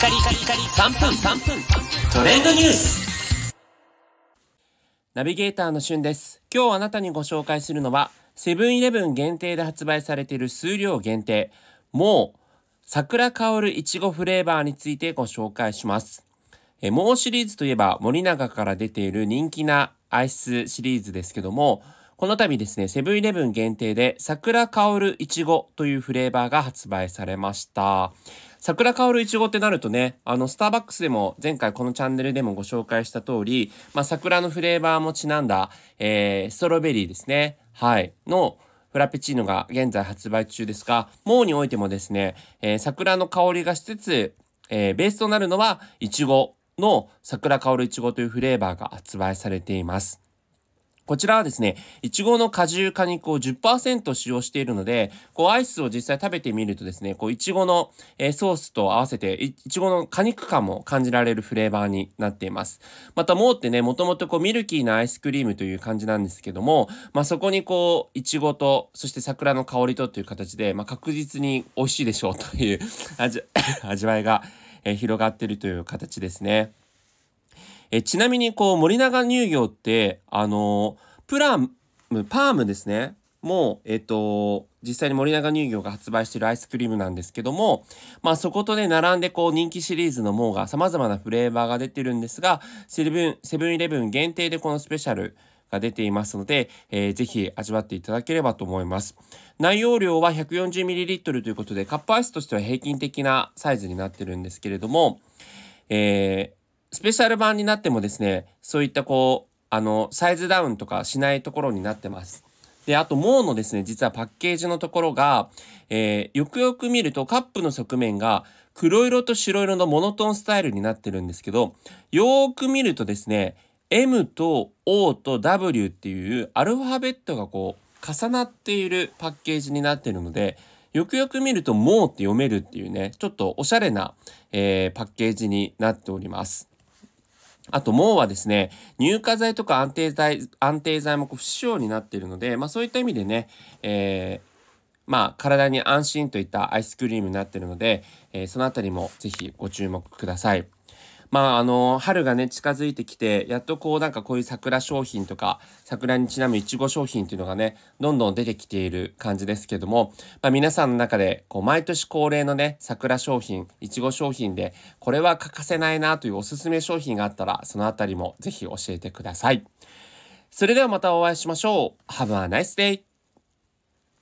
カリカリカリ3分3分。トレンドニュース。ナビゲーターのしゅんです。今日あなたにご紹介するのはセブンイレブン限定で発売されている数量限定。もう桜香るいちごフレーバーについてご紹介します。えもうシリーズといえば森永から出ている人気なアイスシリーズですけどもこの度ですね、セブンイレブン限定で桜香るいちごというフレーバーが発売されました。桜香るいちごってなるとね、あの、スターバックスでも前回このチャンネルでもご紹介した通り、まあ、桜のフレーバーもちなんだ、えー、ストロベリーですね。はい。の、フラペチーノが現在発売中ですが、もうにおいてもですね、えー、桜の香りがしつつ、えー、ベースとなるのは、いちごの桜香るいちごというフレーバーが発売されています。こちらはですね、いちごの果汁果肉を10%使用しているので、こうアイスを実際食べてみるとですね、こういちごの、え、ソースと合わせていちごの果肉感も感じられるフレーバーになっています。またもうってね、もともとこうミルキーなアイスクリームという感じなんですけども、まあそこにこういちごと、そして桜の香りとという形で、まあ確実に美味しいでしょうという味 味わいが、え、広がってるという形ですね。えちなみにこう森永乳業ってあのプラムパームですねもうえっ、と実際に森永乳業が発売しているアイスクリームなんですけどもまあそことね並んでこう人気シリーズのもうが様々なフレーバーが出てるんですがセブンセブンイレブン限定でこのスペシャルが出ていますので、えー、ぜひ味わっていただければと思います。内容量は 140ml ということで、カップアイスとしては平均的なサイズになってるんですけれども、えー、スペシャル版になってもですね、そういったこう、あの、サイズダウンとかしないところになってます。で、あと、もうのですね、実はパッケージのところが、えー、よくよく見るとカップの側面が黒色と白色のモノトーンスタイルになってるんですけど、よーく見るとですね、M と O と W っていうアルファベットがこう重なっているパッケージになってるので、よくよく見るともうって読めるっていうね、ちょっとおしゃれな、えー、パッケージになっております。あと、もうはですね、乳化剤とか安定剤、安定剤もこう不使用になっているので、まあそういった意味でね、えー、まあ体に安心といったアイスクリームになっているので、えー、そのあたりもぜひご注目ください。まあ、あの、春がね、近づいてきて、やっとこう、なんかこういう桜商品とか、桜にちなむいちご商品っていうのがね、どんどん出てきている感じですけども、まあ、皆さんの中で、こう、毎年恒例のね、桜商品、いちご商品で、これは欠かせないなというおすすめ商品があったら、そのあたりもぜひ教えてください。それではまたお会いしましょう。Have a nice day!